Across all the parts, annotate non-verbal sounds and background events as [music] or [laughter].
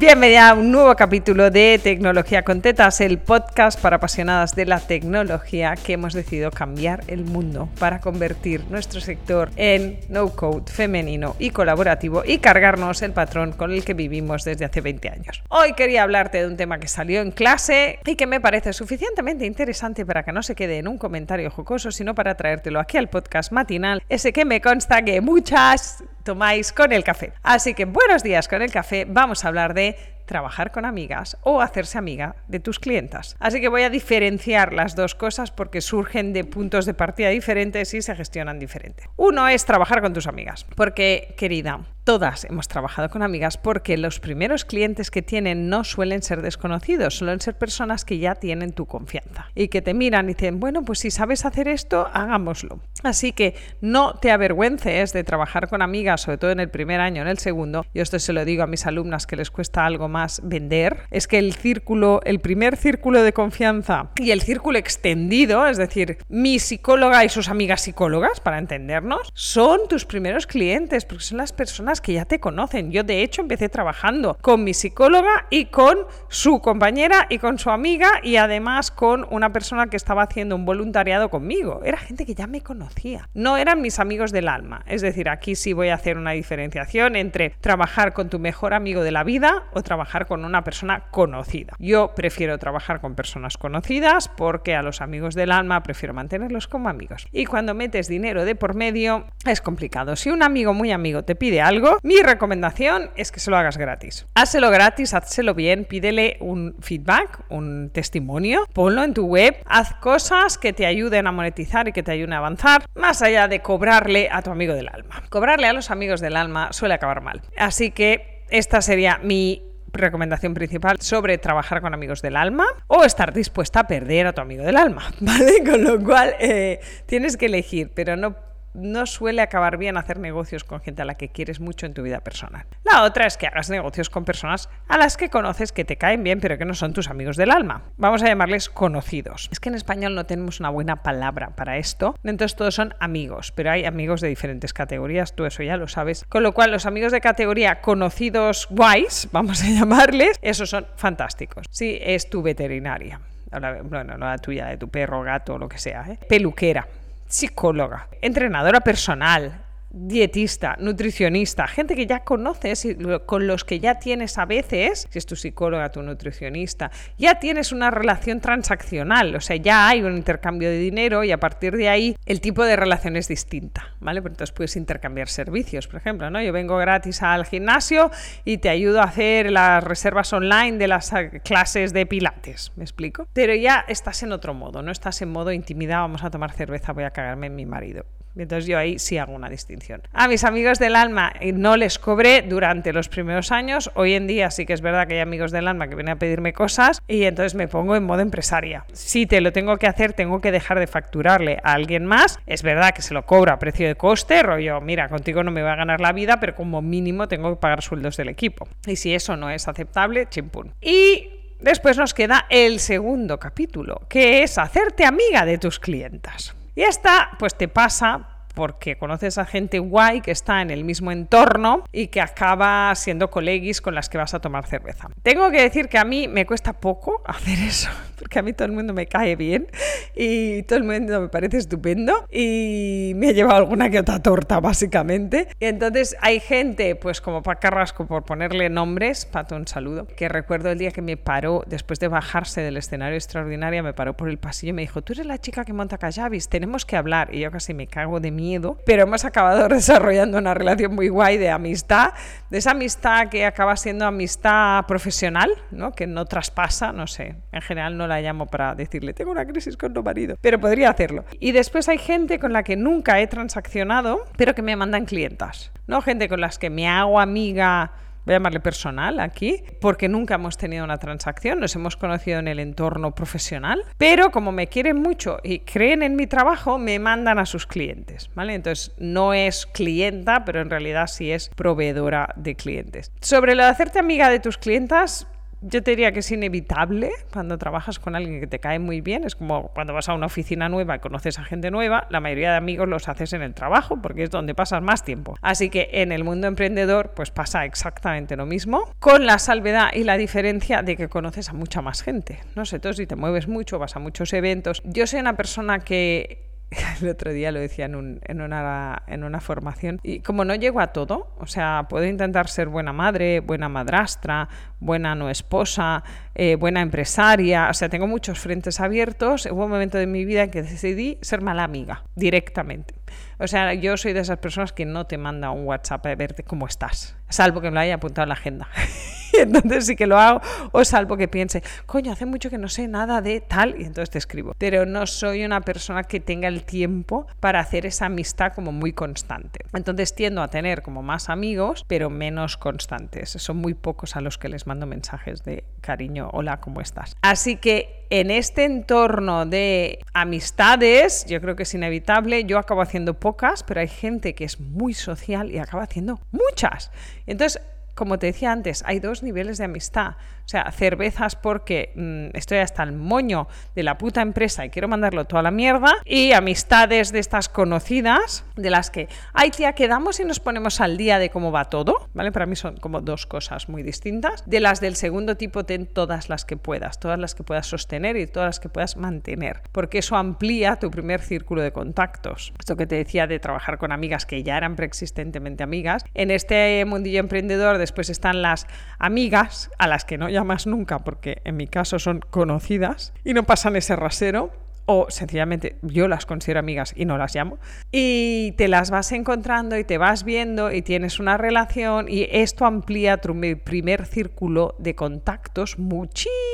Bienvenida a un nuevo capítulo de Tecnología con Tetas, el podcast para apasionadas de la tecnología que hemos decidido cambiar el mundo para convertir nuestro sector en no-code femenino y colaborativo y cargarnos el patrón con el que vivimos desde hace 20 años. Hoy quería hablarte de un tema que salió en clase y que me parece suficientemente interesante para que no se quede en un comentario jocoso, sino para traértelo aquí al podcast matinal, ese que me consta que muchas tomáis con el café. Así que buenos días con el café, vamos a hablar de trabajar con amigas o hacerse amiga de tus clientas. Así que voy a diferenciar las dos cosas porque surgen de puntos de partida diferentes y se gestionan diferente. Uno es trabajar con tus amigas, porque querida, todas hemos trabajado con amigas porque los primeros clientes que tienen no suelen ser desconocidos, suelen ser personas que ya tienen tu confianza y que te miran y dicen, bueno, pues si sabes hacer esto, hagámoslo. Así que no te avergüences de trabajar con amigas, sobre todo en el primer año, en el segundo. Yo esto se lo digo a mis alumnas que les cuesta algo más vender, es que el círculo, el primer círculo de confianza y el círculo extendido, es decir, mi psicóloga y sus amigas psicólogas, para entendernos, son tus primeros clientes, porque son las personas que ya te conocen. Yo, de hecho, empecé trabajando con mi psicóloga y con su compañera y con su amiga y además con una persona que estaba haciendo un voluntariado conmigo. Era gente que ya me conocía. No eran mis amigos del alma. Es decir, aquí sí voy a hacer una diferenciación entre trabajar con tu mejor amigo de la vida o trabajar con una persona conocida. Yo prefiero trabajar con personas conocidas porque a los amigos del alma prefiero mantenerlos como amigos. Y cuando metes dinero de por medio es complicado. Si un amigo muy amigo te pide algo, mi recomendación es que se lo hagas gratis. Házelo gratis, hazlo bien, pídele un feedback, un testimonio, ponlo en tu web, haz cosas que te ayuden a monetizar y que te ayuden a avanzar, más allá de cobrarle a tu amigo del alma. Cobrarle a los amigos del alma suele acabar mal. Así que esta sería mi recomendación principal sobre trabajar con amigos del alma o estar dispuesta a perder a tu amigo del alma, [laughs] ¿vale? Con lo cual eh, tienes que elegir, pero no no suele acabar bien hacer negocios con gente a la que quieres mucho en tu vida personal. La otra es que hagas negocios con personas a las que conoces que te caen bien pero que no son tus amigos del alma. Vamos a llamarles conocidos. Es que en español no tenemos una buena palabra para esto, entonces todos son amigos, pero hay amigos de diferentes categorías, tú eso ya lo sabes. Con lo cual los amigos de categoría conocidos guays, vamos a llamarles, esos son fantásticos. Si es tu veterinaria. Bueno, no la tuya, de tu perro, gato, lo que sea. ¿eh? Peluquera psicóloga, entrenadora personal, dietista, nutricionista, gente que ya conoces y con los que ya tienes a veces, si es tu psicóloga, tu nutricionista, ya tienes una relación transaccional, o sea, ya hay un intercambio de dinero y a partir de ahí el tipo de relación es distinta, ¿vale? Entonces puedes intercambiar servicios, por ejemplo, ¿no? Yo vengo gratis al gimnasio y te ayudo a hacer las reservas online de las eh, clases de pilates, ¿me explico? Pero ya estás en otro modo, no estás en modo intimidad, vamos a tomar cerveza, voy a cagarme en mi marido. Entonces yo ahí sí hago una distinción. A mis amigos del alma eh, no les cobré durante los primeros años. Hoy en día sí que es verdad que hay amigos del alma que vienen a pedirme cosas y entonces me pongo en modo empresaria. Si te lo tengo que hacer, tengo que dejar de facturarle a alguien más. Es verdad que se lo cobro a precio de coste, rollo, mira, contigo no me va a ganar la vida, pero como mínimo tengo que pagar sueldos del equipo. Y si eso no es aceptable, chimpún. Y Después nos queda el segundo capítulo, que es hacerte amiga de tus clientas. Y esta, pues te pasa porque conoces a gente guay que está en el mismo entorno y que acaba siendo colegis con las que vas a tomar cerveza. Tengo que decir que a mí me cuesta poco [laughs] hacer eso, porque a mí todo el mundo me cae bien y todo el mundo me parece estupendo y me ha llevado alguna que otra torta básicamente. Y entonces hay gente, pues como para Carrasco, por ponerle nombres, Pato, un saludo, que recuerdo el día que me paró, después de bajarse del escenario extraordinario, me paró por el pasillo y me dijo, tú eres la chica que monta Callavis, tenemos que hablar. Y yo casi me cago de pero hemos acabado [laughs] desarrollando una relación muy guay de amistad, de esa amistad que acaba siendo amistad profesional, ¿no? que no traspasa, no sé, en general no la llamo para decirle, tengo una crisis con tu marido, pero podría hacerlo. Y después hay gente con la que nunca he transaccionado, pero que me mandan clientas, ¿no? Gente con las que me hago amiga voy a llamarle personal aquí, porque nunca hemos tenido una transacción, nos hemos conocido en el entorno profesional, pero como me quieren mucho y creen en mi trabajo, me mandan a sus clientes, ¿vale? Entonces no es clienta, pero en realidad sí es proveedora de clientes. Sobre lo de hacerte amiga de tus clientas, yo te diría que es inevitable cuando trabajas con alguien que te cae muy bien. Es como cuando vas a una oficina nueva y conoces a gente nueva, la mayoría de amigos los haces en el trabajo porque es donde pasas más tiempo. Así que en el mundo emprendedor pues pasa exactamente lo mismo, con la salvedad y la diferencia de que conoces a mucha más gente. No sé, tú si te mueves mucho, vas a muchos eventos. Yo soy una persona que [laughs] el otro día lo decía en, un, en, una, en una formación, y como no llego a todo, o sea, puedo intentar ser buena madre, buena madrastra, buena no esposa, eh, buena empresaria, o sea, tengo muchos frentes abiertos, hubo un momento de mi vida en que decidí ser mala amiga, directamente. O sea, yo soy de esas personas que no te manda un WhatsApp a verte cómo estás, salvo que me lo haya apuntado en la agenda. [laughs] entonces sí que lo hago, o salvo que piense, coño, hace mucho que no sé nada de tal, y entonces te escribo. Pero no soy una persona que tenga el tiempo para hacer esa amistad como muy constante. Entonces tiendo a tener como más amigos, pero menos constantes. Son muy pocos a los que les mando mensajes de cariño, hola, ¿cómo estás? Así que en este entorno de amistades, yo creo que es inevitable, yo acabo haciendo pocas, pero hay gente que es muy social y acaba haciendo muchas. Entonces, como te decía antes, hay dos niveles de amistad. O sea, cervezas porque mm, estoy hasta el moño de la puta empresa y quiero mandarlo toda la mierda. Y amistades de estas conocidas, de las que, ay tía, quedamos y nos ponemos al día de cómo va todo. ¿Vale? Para mí son como dos cosas muy distintas. De las del segundo tipo, ten todas las que puedas, todas las que puedas sostener y todas las que puedas mantener. Porque eso amplía tu primer círculo de contactos. Esto que te decía de trabajar con amigas que ya eran preexistentemente amigas. En este mundillo emprendedor, después están las amigas a las que no llamas nunca porque en mi caso son conocidas y no pasan ese rasero o sencillamente yo las considero amigas y no las llamo, y te las vas encontrando y te vas viendo y tienes una relación y esto amplía tu primer círculo de contactos muchísimo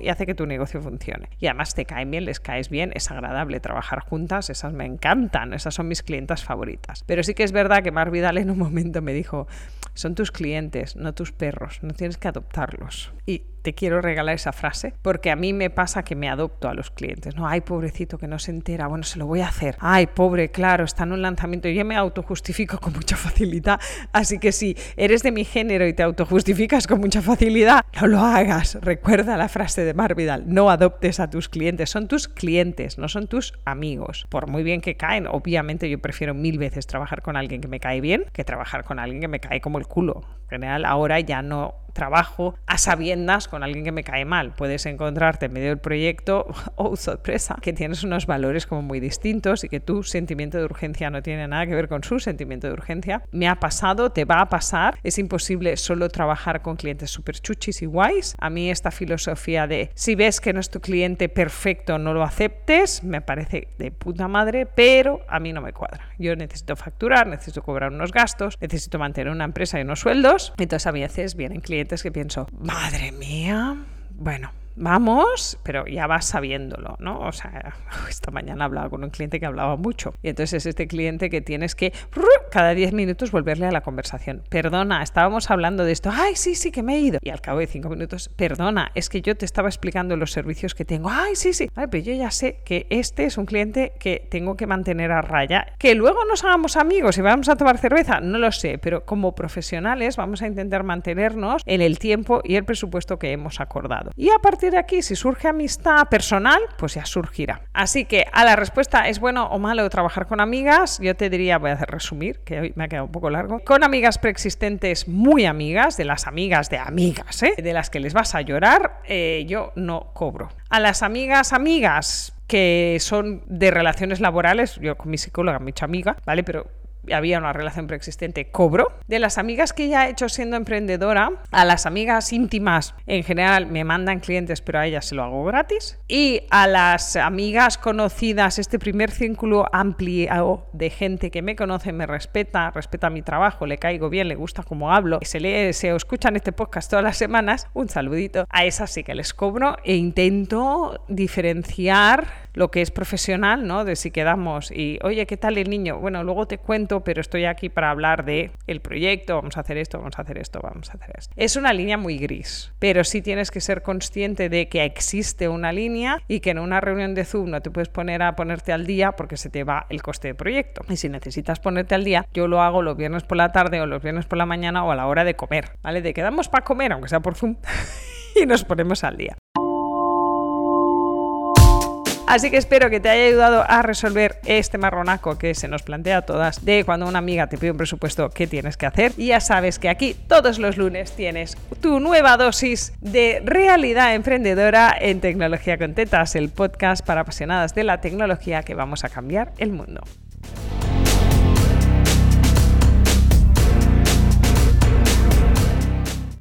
y hace que tu negocio funcione. Y además te caen bien, les caes bien, es agradable trabajar juntas, esas me encantan, esas son mis clientas favoritas. Pero sí que es verdad que Mar Vidal en un momento me dijo, son tus clientes, no tus perros, no tienes que adoptarlos. Y te quiero regalar esa frase porque a mí me pasa que me adopto a los clientes. No, ay, pobrecito que no se entera, bueno, se lo voy a hacer. Ay, pobre, claro, está en un lanzamiento. Yo me autojustifico con mucha facilidad. Así que si eres de mi género y te autojustificas con mucha facilidad, no lo hagas. Recuerda la frase de Mar Vidal, no adoptes a tus clientes, son tus clientes, no son tus amigos. Por muy bien que caen, obviamente yo prefiero mil veces trabajar con alguien que me cae bien que trabajar con alguien que me cae como el culo. En general, ahora ya no trabajo a sabiendas con alguien que me cae mal. Puedes encontrarte en medio del proyecto, [laughs] oh sorpresa, que tienes unos valores como muy distintos y que tu sentimiento de urgencia no tiene nada que ver con su sentimiento de urgencia. Me ha pasado, te va a pasar. Es imposible solo trabajar con clientes súper chuchis y guays. A mí esta filosofía de si ves que no es tu cliente perfecto, no lo aceptes, me parece de puta madre, pero a mí no me cuadra. Yo necesito facturar, necesito cobrar unos gastos, necesito mantener una empresa y unos sueldos. Entonces a veces vienen clientes que pienso, madre mía, bueno, vamos, pero ya vas sabiéndolo, ¿no? O sea, [laughs] esta mañana hablaba con un cliente que hablaba mucho. Y entonces es este cliente que tienes que cada 10 minutos volverle a la conversación. Perdona, estábamos hablando de esto. Ay, sí, sí, que me he ido. Y al cabo de 5 minutos, perdona, es que yo te estaba explicando los servicios que tengo. Ay, sí, sí. Vale, pero yo ya sé que este es un cliente que tengo que mantener a raya. Que luego nos hagamos amigos y vamos a tomar cerveza, no lo sé, pero como profesionales vamos a intentar mantenernos en el tiempo y el presupuesto que hemos acordado. Y a partir de aquí, si surge amistad personal, pues ya surgirá. Así que a la respuesta, ¿es bueno o malo trabajar con amigas? Yo te diría, voy a hacer que hoy me ha quedado un poco largo. Con amigas preexistentes muy amigas, de las amigas de amigas, ¿eh? de las que les vas a llorar, eh, yo no cobro. A las amigas amigas que son de relaciones laborales, yo con mi psicóloga, mucha amiga, ¿vale? Pero había una relación preexistente, cobro. De las amigas que ya he hecho siendo emprendedora, a las amigas íntimas en general me mandan clientes, pero a ellas se lo hago gratis. Y a las amigas conocidas, este primer círculo amplio de gente que me conoce, me respeta, respeta mi trabajo, le caigo bien, le gusta cómo hablo, se lee, se escuchan este podcast todas las semanas, un saludito. A esas sí que les cobro e intento diferenciar lo que es profesional, ¿no? De si quedamos y, oye, ¿qué tal el niño? Bueno, luego te cuento, pero estoy aquí para hablar de el proyecto, vamos a hacer esto, vamos a hacer esto, vamos a hacer esto. Es una línea muy gris, pero sí tienes que ser consciente de que existe una línea y que en una reunión de Zoom no te puedes poner a ponerte al día porque se te va el coste de proyecto. Y si necesitas ponerte al día, yo lo hago los viernes por la tarde o los viernes por la mañana o a la hora de comer, ¿vale? De quedamos para comer, aunque sea por Zoom. [laughs] y nos ponemos al día. Así que espero que te haya ayudado a resolver este marronaco que se nos plantea a todas de cuando una amiga te pide un presupuesto, ¿qué tienes que hacer? Y ya sabes que aquí todos los lunes tienes tu nueva dosis de realidad emprendedora en Tecnología con Tetas, el podcast para apasionadas de la tecnología que vamos a cambiar el mundo.